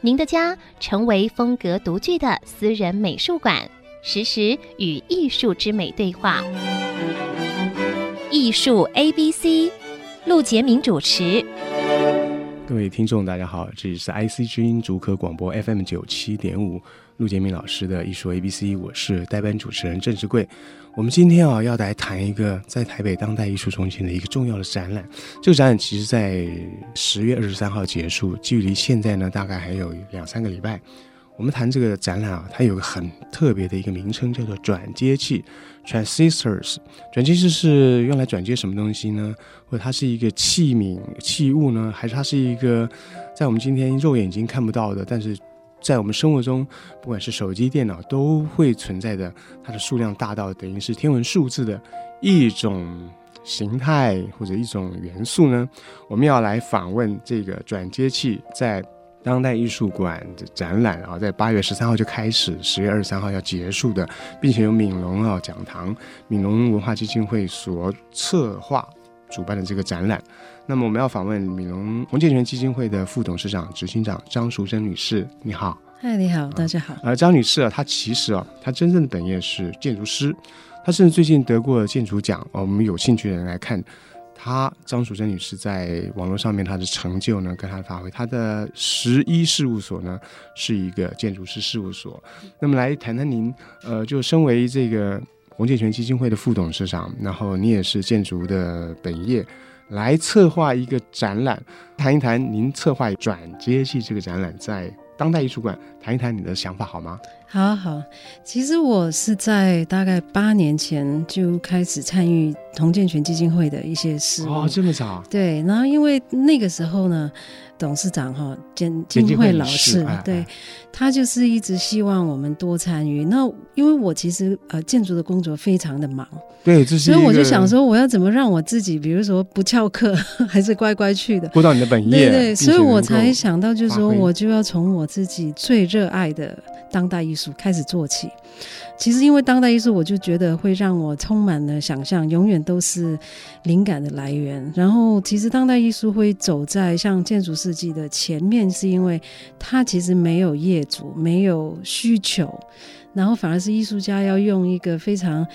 您的家成为风格独具的私人美术馆，实时与艺术之美对话。艺术 A B C，陆杰明主持。各位听众，大家好，这里是 IC 之音竹科广播 FM 九七点五，陆杰明老师的艺术 A B C，我是代班主持人郑志贵。我们今天啊，要来谈一个在台北当代艺术中心的一个重要的展览。这个展览其实，在十月二十三号结束，距离现在呢，大概还有两三个礼拜。我们谈这个展览啊，它有个很特别的一个名称，叫做转接器 （transistors）。转接器是用来转接什么东西呢？或者它是一个器皿、器物呢？还是它是一个在我们今天肉眼睛看不到的，但是在我们生活中，不管是手机、电脑都会存在的，它的数量大到等于是天文数字的一种形态或者一种元素呢？我们要来访问这个转接器在当代艺术馆的展览啊，在八月十三号就开始，十月二十三号要结束的，并且由闽龙啊讲堂、闽龙文化基金会所策划主办的这个展览。那么我们要访问闽龙洪建全基金会的副董事长、执行长张淑珍女士，你好。嗨，你好，大家好。而张女士啊，她其实啊，她真正的本业是建筑师，她甚至最近得过建筑奖。我们有兴趣的人来看，她张淑珍女士在网络上面她的成就呢，跟她的发挥。她的十一事务所呢，是一个建筑师事务所。那么来谈谈您，呃，就身为这个洪建全基金会的副董事长，然后你也是建筑的本业。来策划一个展览，谈一谈您策划转接器这个展览，在当代艺术馆谈一谈你的想法好吗？好好，其实我是在大概八年前就开始参与洪建全基金会的一些事哦，这么早？对，然后因为那个时候呢。董事长哈，建基金会老师，对，他就是一直希望我们多参与。那因为我其实呃建筑的工作非常的忙，对，所以我就想说，我要怎么让我自己，比如说不翘课，还是乖乖去的，过到你的本业，对对，所以我才想到，就是说我就要从我自己最热爱的当代艺术开始做起。其实，因为当代艺术，我就觉得会让我充满了想象，永远都是灵感的来源。然后，其实当代艺术会走在像建筑设计的前面，是因为它其实没有业主，没有需求，然后反而是艺术家要用一个非常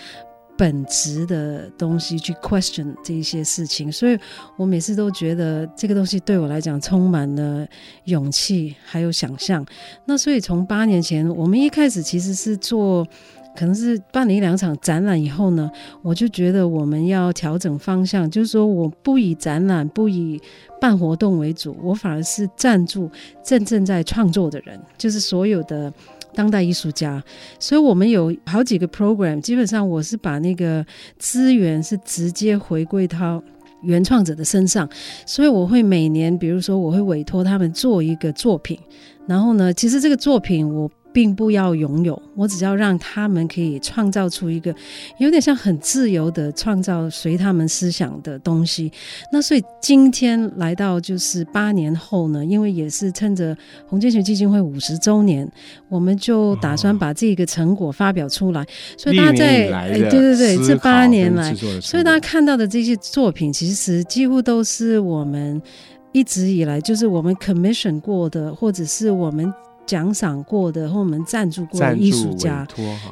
本质的东西去 question 这一些事情。所以我每次都觉得这个东西对我来讲充满了勇气，还有想象。那所以从八年前，我们一开始其实是做。可能是办了一两场展览以后呢，我就觉得我们要调整方向，就是说我不以展览、不以办活动为主，我反而是赞助真正在创作的人，就是所有的当代艺术家。所以我们有好几个 program，基本上我是把那个资源是直接回归到原创者的身上，所以我会每年，比如说我会委托他们做一个作品，然后呢，其实这个作品我。并不要拥有，我只要让他们可以创造出一个有点像很自由的创造随他们思想的东西。那所以今天来到就是八年后呢，因为也是趁着红建学基金会五十周年，我们就打算把这个成果发表出来。哦、所以大家在哎，对对对，这八年来，所以大家看到的这些作品，其实几乎都是我们一直以来就是我们 commission 过的，或者是我们。奖赏过的或我们赞助过的艺术家，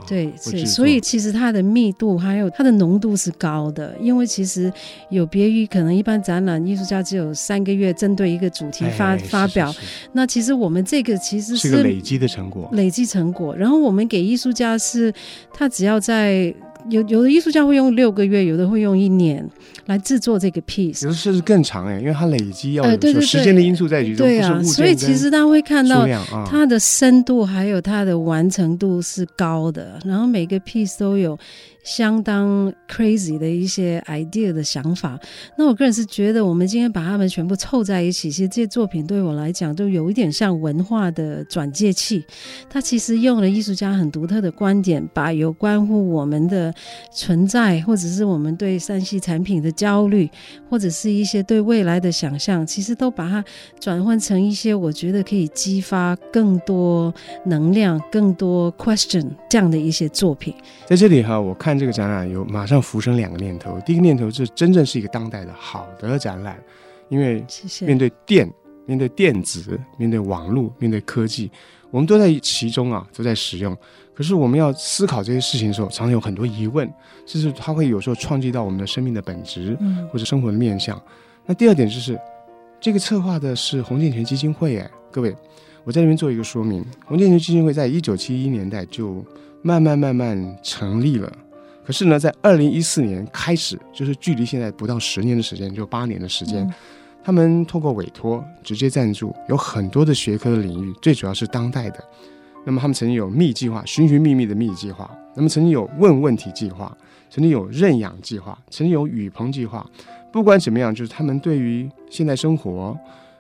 对，是，所以其实它的密度还有它的浓度是高的，因为其实有别于可能一般展览，艺术家只有三个月针对一个主题发发表那其实我们这个其实是，是个累积的成果，累积成果。然后我们给艺术家是，他只要在。有有的艺术家会用六个月，有的会用一年来制作这个 piece，有的甚至更长哎，因为它累积要有时间的因素在其中，对啊，所以其实他会看到它的深度还有它的完成度是高的，然后每个 piece 都有相当 crazy 的一些 idea 的想法。那我个人是觉得，我们今天把它们全部凑在一起，其实这些作品对我来讲都有一点像文化的转介器。它其实用了艺术家很独特的观点，把有关乎我们的存在，或者是我们对 3C 产品的焦虑，或者是一些对未来的想象，其实都把它转换成一些我觉得可以激发更多能量、更多 question 这样的一些作品。在这里哈，我看这个展览有马上浮生两个念头。第一个念头是真正是一个当代的好的展览，因为面对电、面对电子、面对网络、面对科技，我们都在其中啊，都在使用。可是我们要思考这些事情的时候，常常有很多疑问，甚至它会有时候创击到我们的生命的本质，或者生活的面向。嗯、那第二点就是，这个策划的是洪建全基金会，哎，各位，我在这边做一个说明，洪建全基金会在一九七一年代就。慢慢慢慢成立了，可是呢，在二零一四年开始，就是距离现在不到十年的时间，就八年的时间，嗯、他们通过委托直接赞助，有很多的学科的领域，最主要是当代的。那么他们曾经有密计划，寻寻觅觅的密计划；那么曾经有问问题计划，曾经有认养计划，曾经有雨棚计划。不管怎么样，就是他们对于现代生活，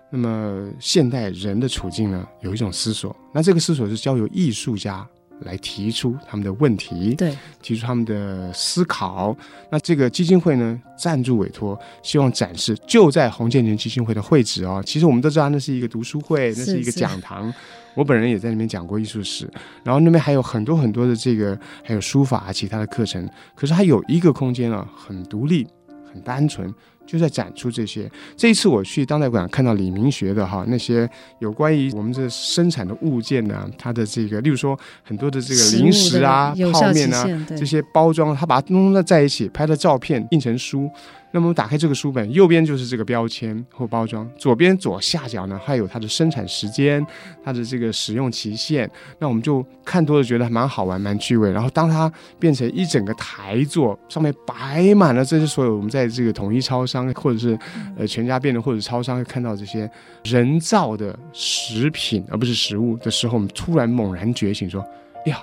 那么现代人的处境呢，有一种思索。那这个思索是交由艺术家。来提出他们的问题，对，提出他们的思考。那这个基金会呢，赞助委托，希望展示就在洪建全基金会的会址哦。其实我们都知道，那是一个读书会，那是一个讲堂。是是我本人也在那边讲过艺术史，然后那边还有很多很多的这个，还有书法啊，其他的课程。可是它有一个空间啊，很独立，很单纯。就在展出这些。这一次我去当代馆看到李明学的哈那些有关于我们这生产的物件呢，它的这个，例如说很多的这个零食啊、泡面啊这些包装，他把它弄在在一起，拍了照片印成书。那么我们打开这个书本，右边就是这个标签或包装，左边左下角呢还有它的生产时间、它的这个使用期限。那我们就看多了，觉得还蛮好玩、蛮趣味。然后当它变成一整个台座，上面摆满了这些所有我们在这个统一超商或者是呃全家便利或者超商会看到这些人造的食品而不是食物的时候，我们突然猛然觉醒，说：“哎呀，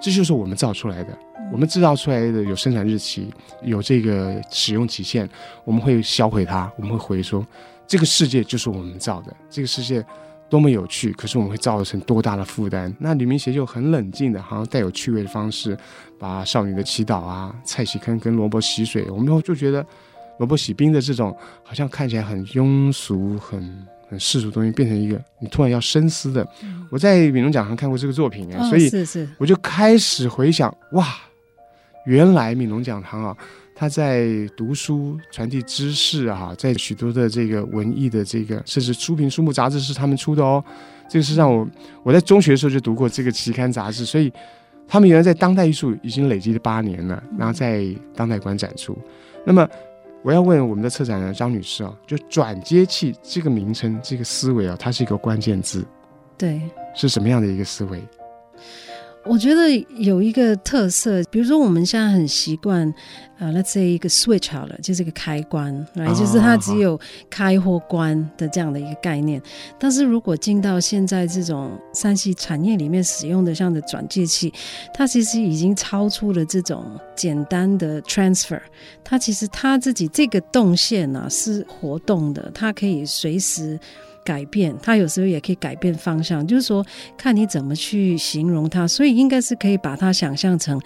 这就是我们造出来的。”我们制造出来的有生产日期，有这个使用期限，我们会销毁它，我们会回说，这个世界就是我们造的，这个世界多么有趣，可是我们会造成多大的负担？那李明协就很冷静的，好像带有趣味的方式，把少女的祈祷啊、蔡喜坑跟萝卜洗水，我们就觉得萝卜洗冰的这种，好像看起来很庸俗、很。很世俗的东西变成一个你突然要深思的。嗯、我在米农讲堂看过这个作品所以我就开始回想，哇，原来闽农讲堂啊，他在读书传递知识啊，在许多的这个文艺的这个，甚至书评书目杂志是他们出的哦。这个是让我我在中学的时候就读过这个期刊杂志，所以他们原来在当代艺术已经累积了八年了，然后在当代馆展出，那么。我要问我们的策展人张女士啊，就转接器这个名称、这个思维啊，它是一个关键字，对，是什么样的一个思维？我觉得有一个特色，比如说我们现在很习惯，呃，let's say 一个 switch 好了，就是一个开关，来、oh, 就是它只有开或关的这样的一个概念。Oh, 但是如果进到现在这种三 C 产业里面使用的这样的转接器，它其实已经超出了这种简单的 transfer，它其实它自己这个动线呢、啊、是活动的，它可以随时。改变，它有时候也可以改变方向，就是说看你怎么去形容它，所以应该是可以把它想象成，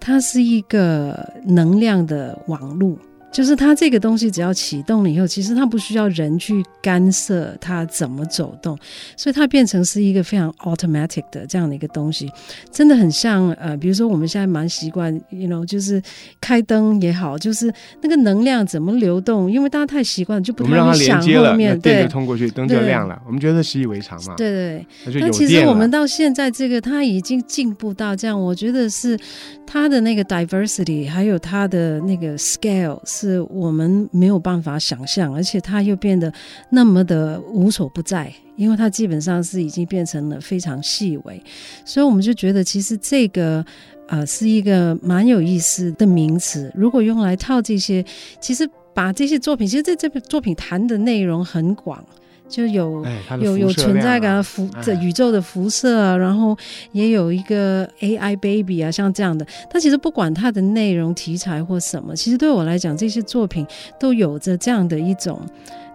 它是一个能量的网路。就是它这个东西只要启动了以后，其实它不需要人去干涉它怎么走动，所以它变成是一个非常 automatic 的这样的一个东西，真的很像呃，比如说我们现在蛮习惯，you know，就是开灯也好，就是那个能量怎么流动，因为大家太习惯，就不太会想后面，对，电就通过去，灯就亮了，我们觉得习以为常嘛。对对对。但其实我们到现在这个，它已经进步到这样，我觉得是它的那个 diversity，还有它的那个 scale 是。我们没有办法想象，而且它又变得那么的无所不在，因为它基本上是已经变成了非常细微，所以我们就觉得其实这个呃是一个蛮有意思的名词。如果用来套这些，其实把这些作品，其实这这部作品谈的内容很广。就有、有有存在感辐这宇宙的辐射啊，然后也有一个 AI baby 啊，像这样的。但其实不管它的内容题材或什么，其实对我来讲，这些作品都有着这样的一种。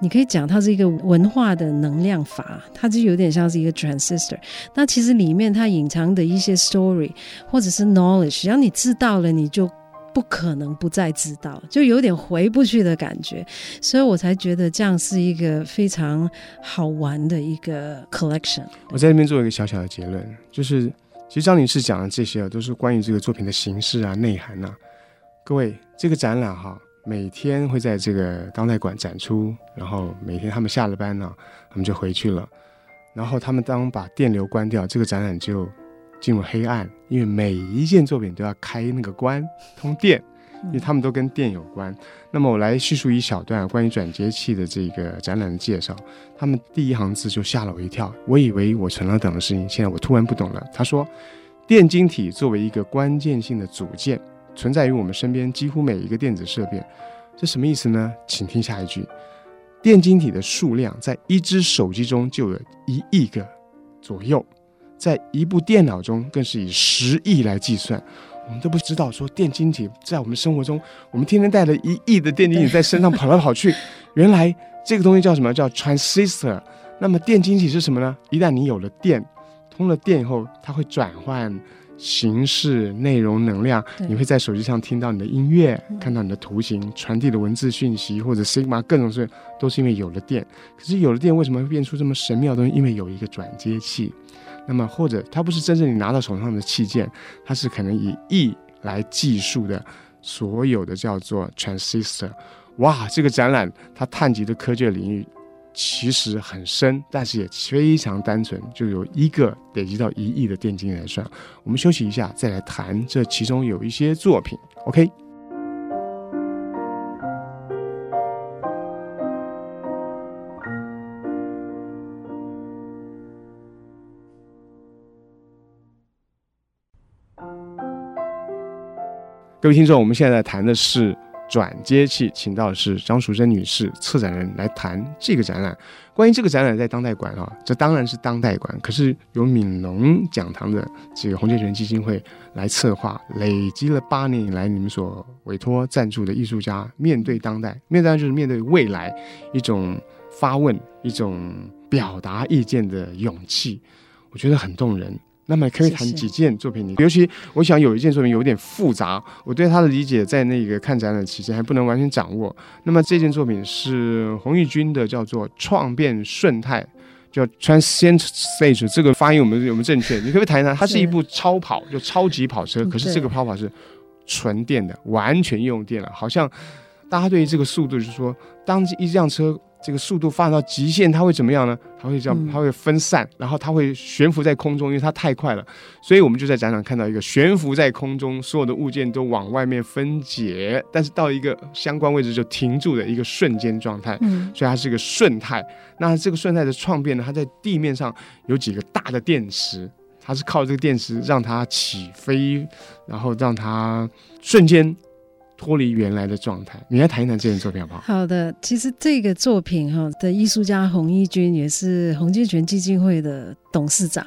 你可以讲它是一个文化的能量阀，它就有点像是一个 transistor。那其实里面它隐藏的一些 story 或者是 knowledge，只要你知道了，你就不可能不再知道，就有点回不去的感觉。所以我才觉得这样是一个非常好玩的一个 collection。我在这边做一个小小的结论，就是其实张女士讲的这些啊，都是关于这个作品的形式啊、内涵啊。各位，这个展览哈。每天会在这个当代馆展出，然后每天他们下了班呢，他们就回去了。然后他们当把电流关掉，这个展览就进入黑暗，因为每一件作品都要开那个关通电，因为他们都跟电有关。那么我来叙述一小段关于转接器的这个展览的介绍。他们第一行字就吓了我一跳，我以为我成了等的事情，现在我突然不懂了。他说，电晶体作为一个关键性的组件。存在于我们身边几乎每一个电子设备，这什么意思呢？请听下一句：电晶体的数量在一只手机中就有一亿个左右，在一部电脑中更是以十亿来计算。我们都不知道说电晶体在我们生活中，我们天天带着一亿的电晶体在身上跑来跑去。原来这个东西叫什么？叫 transistor。那么电晶体是什么呢？一旦你有了电，通了电以后，它会转换。形式、内容、能量，你会在手机上听到你的音乐，看到你的图形，传递的文字讯息，或者 Sigma 各种事，都是因为有了电。可是有了电，为什么会变出这么神妙的东西？因为有一个转接器。那么或者它不是真正你拿到手上的器件，它是可能以亿来计数的，所有的叫做 transistor。哇，这个展览它探及的科技领域。其实很深，但是也非常单纯，就有一个累积到一亿的电晶来算。我们休息一下，再来谈这其中有一些作品。OK，各位听众，我们现在谈的是。转接器，请到的是张淑珍女士，策展人来谈这个展览。关于这个展览在当代馆啊，这当然是当代馆，可是由闽龙讲堂的这个洪建全基金会来策划，累积了八年以来你们所委托赞助的艺术家，面对当代，面对就是面对未来一种发问、一种表达意见的勇气，我觉得很动人。那么可以谈几件作品，你尤其我想有一件作品有点复杂，我对他的理解在那个看展览期间还不能完全掌握。那么这件作品是洪玉君的，叫做《创变瞬态》，叫 Transient Stage，这个发音我们有没有正确？你可不可以谈一谈？它是一部超跑，就超级跑车，可是这个跑跑是纯电的，完全用电了，好像大家对于这个速度就是说，当一辆车。这个速度发展到极限，它会怎么样呢？它会这样，它会分散，然后它会悬浮在空中，因为它太快了。所以我们就在展览看到一个悬浮在空中，所有的物件都往外面分解，但是到一个相关位置就停住的一个瞬间状态。嗯，所以它是一个瞬态。那这个瞬态的创变呢？它在地面上有几个大的电池，它是靠这个电池让它起飞，然后让它瞬间。脱离原来的状态，你来谈一谈这件作品好不好？好的，其实这个作品哈的艺术家洪一军也是洪建全基金会的董事长。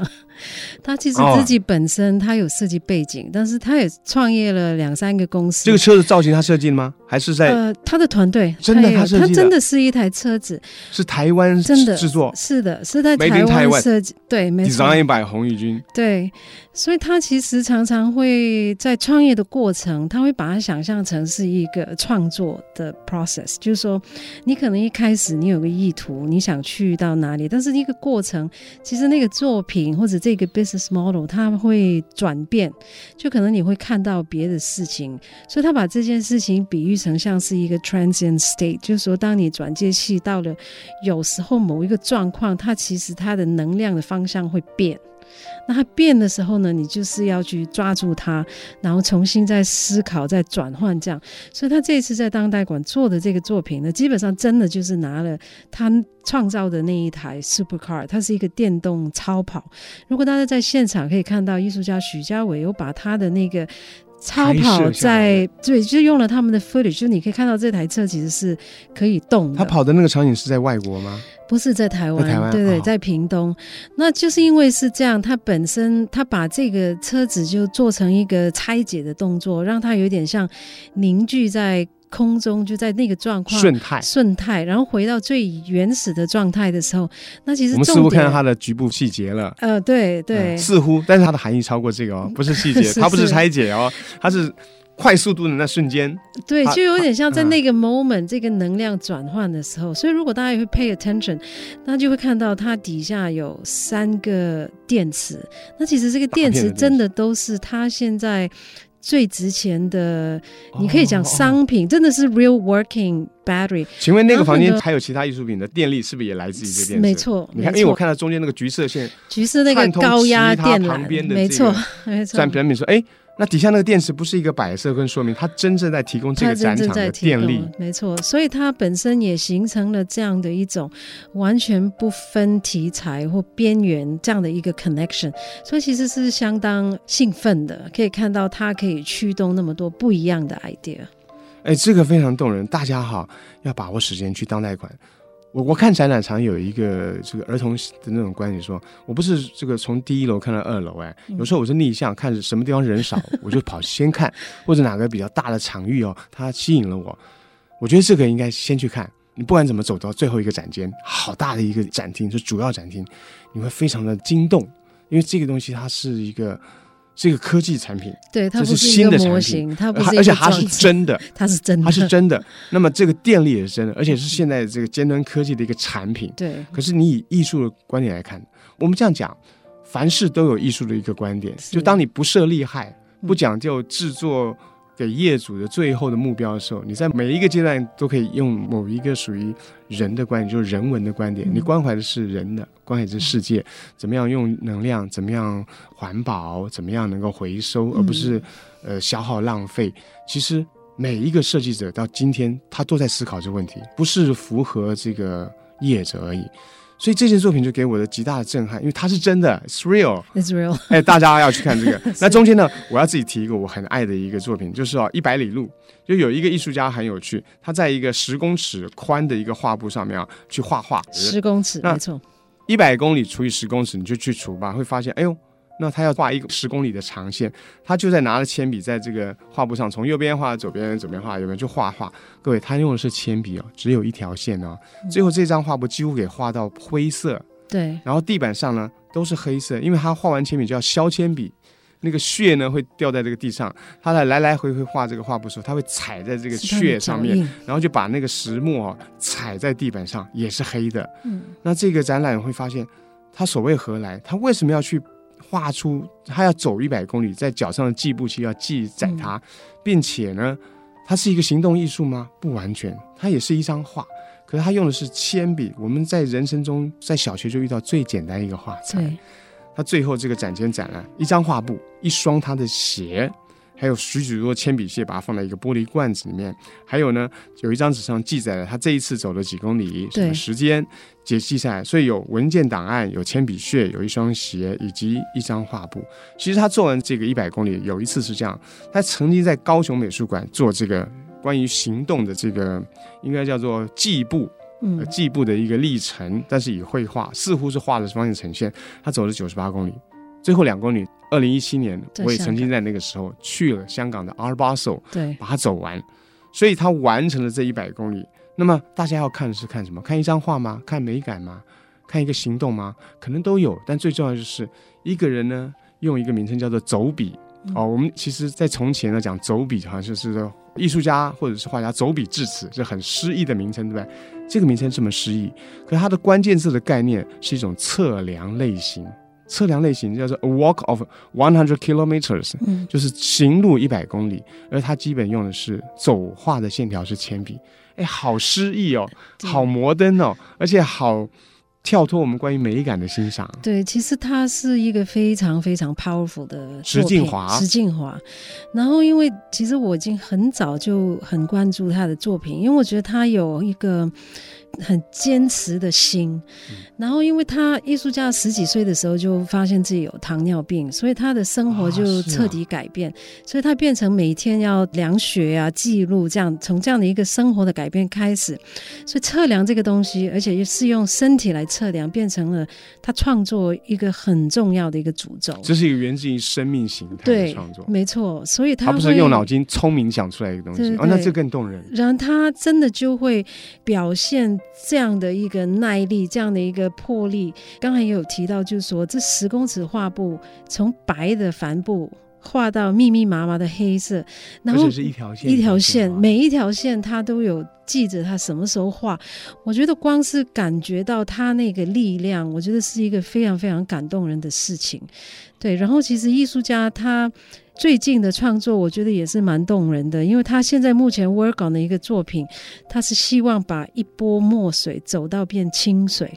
他其实自己本身他有设计背景，哦、但是他也创业了两三个公司。这个车子造型他设计的吗？还是在呃他的团队真的他设计的？他真的是一台车子，是台湾真的制作，是的，是在台湾设计。对，没错。Design by 洪一军。对，所以他其实常常会在创业的过程，他会把它想象成是一个创作的 process，就是说你可能一开始你有个意图，你想去到哪里，但是一个过程，其实那个作品或者这个 business model 它会转变，就可能你会看到别的事情，所以他把这件事情比喻成像是一个 transient state，就是说当你转接器到了有时候某一个状况，它其实它的能量的方向会变。那它变的时候呢，你就是要去抓住它，然后重新再思考、再转换这样。所以他这次在当代馆做的这个作品呢，基本上真的就是拿了他创造的那一台 supercar，它是一个电动超跑。如果大家在现场可以看到，艺术家许家伟有把他的那个。超跑在对，就用了他们的 footage，就你可以看到这台车其实是可以动的。他跑的那个场景是在外国吗？不是在台湾，台湾对对，哦、在屏东。那就是因为是这样，他本身他把这个车子就做成一个拆解的动作，让它有点像凝聚在空中，就在那个状况顺态顺态，然后回到最原始的状态的时候，那其实我们似乎看到它的局部细节了。呃，对对、嗯，似乎，但是它的含义超过这个哦，不是细节，它不是拆解哦，它是。快速度的那瞬间，对，就有点像在那个 moment，这个能量转换的时候。所以，如果大家也会 pay attention，那就会看到它底下有三个电池。那其实这个电池真的都是它现在最值钱的，你可以讲商品，真的是 real working battery。请问那个房间还有其他艺术品的电力是不是也来自于这电池？没错，你看，因为我看到中间那个橘色线，橘色那个高压电缆，没错，没错。算表明说，哎。那底下那个电池不是一个摆设跟说明，它真正在提供这个展场的电力，没错，所以它本身也形成了这样的一种完全不分题材或边缘这样的一个 connection，所以其实是相当兴奋的，可以看到它可以驱动那么多不一样的 idea。哎，这个非常动人，大家哈要把握时间去当代馆。我我看展览常有一个这个儿童的那种观点说，我不是这个从第一楼看到二楼，哎，有时候我是逆向看什么地方人少，我就跑先看，或者哪个比较大的场域哦，它吸引了我，我觉得这个应该先去看。你不管怎么走到最后一个展间，好大的一个展厅，是主要展厅，你会非常的惊动，因为这个东西它是一个。是一个科技产品，对，它不是新的模型，它不是，而且 它是真的，它是真的，它是真的。那么这个电力也是真的，而且是现在这个尖端科技的一个产品。对。可是你以艺术的观点来看，我们这样讲，凡事都有艺术的一个观点。就当你不设利害，不讲究制作。给业主的最后的目标的时候，你在每一个阶段都可以用某一个属于人的观点，就是人文的观点。你关怀的是人的，关怀的是世界，怎么样用能量，怎么样环保，怎么样能够回收，而不是呃消耗浪费。其实每一个设计者到今天，他都在思考这个问题，不是符合这个业者而已。所以这件作品就给我的极大的震撼，因为它是真的，it's real，it's real。哎，大家要去看这个。那中间呢，我要自己提一个我很爱的一个作品，就是哦，一百里路，就有一个艺术家很有趣，他在一个十公尺宽的一个画布上面啊去画画。十公尺，没错。一百公里除以十公尺，你就去除吧，会发现，哎呦。那他要画一个十公里的长线，他就在拿着铅笔在这个画布上，从右边画到左边，左边画右边就画画。各位，他用的是铅笔哦，只有一条线哦。最后这张画布几乎给画到灰色，对。然后地板上呢都是黑色，因为他画完铅笔就要削铅笔，那个屑呢会掉在这个地上。他在来来回回画这个画布的时候，他会踩在这个屑上面，然后就把那个石墨哦踩在地板上，也是黑的。嗯。那这个展览会发现，他所谓何来？他为什么要去？画出他要走一百公里，在脚上的计步器要记载它，并且呢，它是一个行动艺术吗？不完全，它也是一张画，可是他用的是铅笔。我们在人生中，在小学就遇到最简单一个画材。他最后这个展前展了一张画布，一双他的鞋。还有许许多多铅笔屑，把它放在一个玻璃罐子里面。还有呢，有一张纸上记载了他这一次走了几公里，什么时间，解记下来。所以有文件档案，有铅笔屑，有一双鞋，以及一张画布。其实他做完这个一百公里，有一次是这样，他曾经在高雄美术馆做这个关于行动的这个，应该叫做计步，呃，计步的一个历程，但是以绘画，似乎是画的方式呈现。他走了九十八公里。最后两公里，二零一七年，我也曾经在那个时候去了香港的 Art Basel，对，把它走完，所以他完成了这一百公里。那么大家要看的是看什么？看一张画吗？看美感吗？看一个行动吗？可能都有，但最重要就是一个人呢，用一个名称叫做走笔。嗯、哦，我们其实，在从前呢讲走笔，好像就是说艺术家或者是画家走笔至此，是很诗意的名称，对不对？这个名称这么诗意，可是它的关键字的概念是一种测量类型。测量类型叫做 a walk of one hundred kilometers，嗯，就是行路一百公里，而它基本用的是走画的线条是铅笔，哎，好诗意哦，好摩登哦，而且好跳脱我们关于美感的欣赏。对，其实它是一个非常非常 powerful 的石静华，石静华。然后，因为其实我已经很早就很关注他的作品，因为我觉得他有一个。很坚持的心，然后因为他艺术家十几岁的时候就发现自己有糖尿病，所以他的生活就彻底改变，啊啊、所以他变成每天要量血啊、记录这样，从这样的一个生活的改变开始，所以测量这个东西，而且是用身体来测量，变成了他创作一个很重要的一个主轴。这是一个源自于生命形态的创作，没错，所以他，他不是用脑筋聪明想出来一个东西，对对对哦，那这更动人。然后他真的就会表现。这样的一个耐力，这样的一个魄力，刚才也有提到，就是说这十公尺画布从白的帆布画到密密麻麻的黑色，然后是一条线，一条线，每一条线它都有记着它什么时候画。我觉得光是感觉到它那个力量，我觉得是一个非常非常感动人的事情。对，然后其实艺术家他。最近的创作，我觉得也是蛮动人的，因为他现在目前 work on 的一个作品，他是希望把一波墨水走到变清水。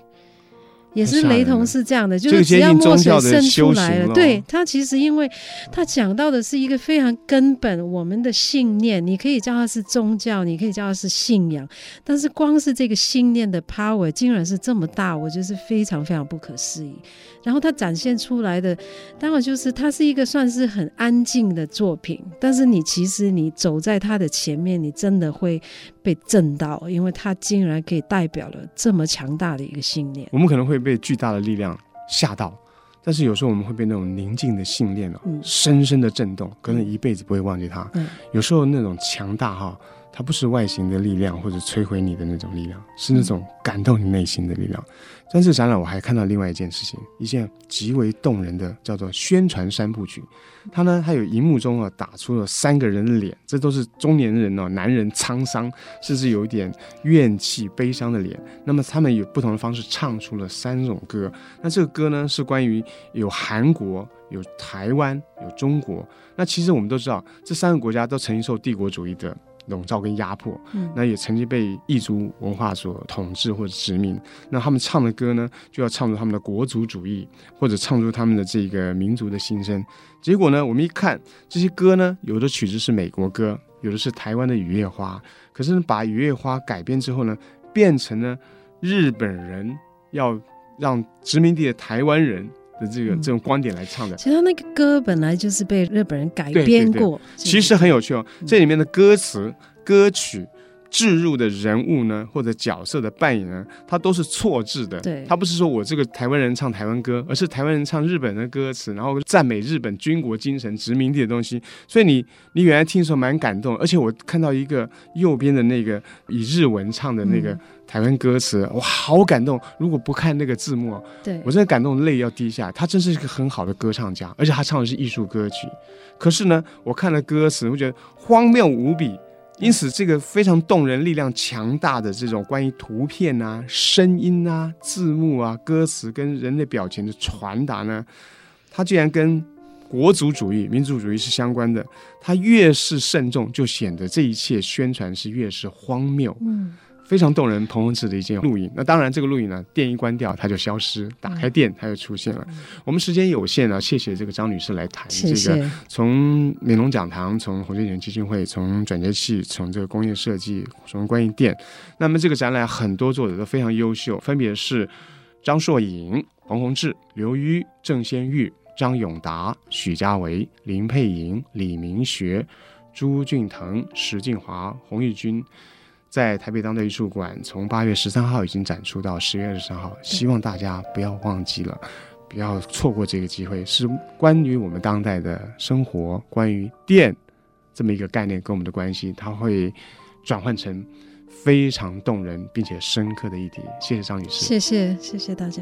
也是雷同是这样的，就是只要墨水渗出来了，对，他其实因为他讲到的是一个非常根本我们的信念，你可以叫它是宗教，你可以叫它是信仰，但是光是这个信念的 power 竟然是这么大，我觉得是非常非常不可思议。然后它展现出来的，当然就是它是一个算是很安静的作品，但是你其实你走在它的前面，你真的会被震到，因为他竟然可以代表了这么强大的一个信念。我们可能会。被巨大的力量吓到，但是有时候我们会被那种宁静的信念哦，嗯、深深的震动，可能一辈子不会忘记它。嗯、有时候那种强大哈。它不是外形的力量或者摧毁你的那种力量，是那种感动你内心的力量。但是展览我还看到另外一件事情，一件极为动人的叫做宣传三部曲。它呢，它有荧幕中啊打出了三个人的脸，这都是中年人哦，男人沧桑，甚至有一点怨气、悲伤的脸。那么他们有不同的方式唱出了三种歌。那这个歌呢，是关于有韩国、有台湾、有中国。那其实我们都知道，这三个国家都曾经受帝国主义的。笼罩跟压迫，那也曾经被异族文化所统治或者殖民。那他们唱的歌呢，就要唱出他们的国族主义，或者唱出他们的这个民族的心声。结果呢，我们一看这些歌呢，有的曲子是美国歌，有的是台湾的《雨夜花》，可是呢，把《雨夜花》改编之后呢，变成了日本人要让殖民地的台湾人。的这个这种观点来唱的，其实他那个歌本来就是被日本人改编过，其实很有趣哦。这里面的歌词、歌曲置入的人物呢，或者角色的扮演呢，它都是错置的。对，他不是说我这个台湾人唱台湾歌，而是台湾人唱日本的歌词，然后赞美日本军国精神、殖民地的东西。所以你你原来听的时候蛮感动，而且我看到一个右边的那个以日文唱的那个。嗯台湾歌词，哇，好感动！如果不看那个字幕，对我真的感动，泪要滴下。他真是一个很好的歌唱家，而且他唱的是艺术歌曲。可是呢，我看了歌词，我觉得荒谬无比。因此，这个非常动人、力量强大的这种关于图片啊、声音啊、字幕啊、歌词跟人类表情的传达呢，它居然跟国族主义、民族主义是相关的。它越是慎重，就显得这一切宣传是越是荒谬。嗯。非常动人，彭洪志的一件录影。那当然，这个录影呢，电一关掉，它就消失；打开电，它就出现了。嗯、我们时间有限呢，谢谢这个张女士来谈这个谢谢从美浓讲堂、从洪秀全基金会、从转接器、从这个工业设计、从关于电。那么这个展览很多作者都非常优秀，分别是张硕颖、彭宏志、刘瑜、郑先玉、张永达、许家维、林佩莹、李明学、朱俊腾、石静华、洪玉君。在台北当代艺术馆，从八月十三号已经展出到十月二十三号，希望大家不要忘记了，不要错过这个机会。是关于我们当代的生活，关于电这么一个概念跟我们的关系，它会转换成非常动人并且深刻的议题。谢谢张女士，谢谢谢谢大家。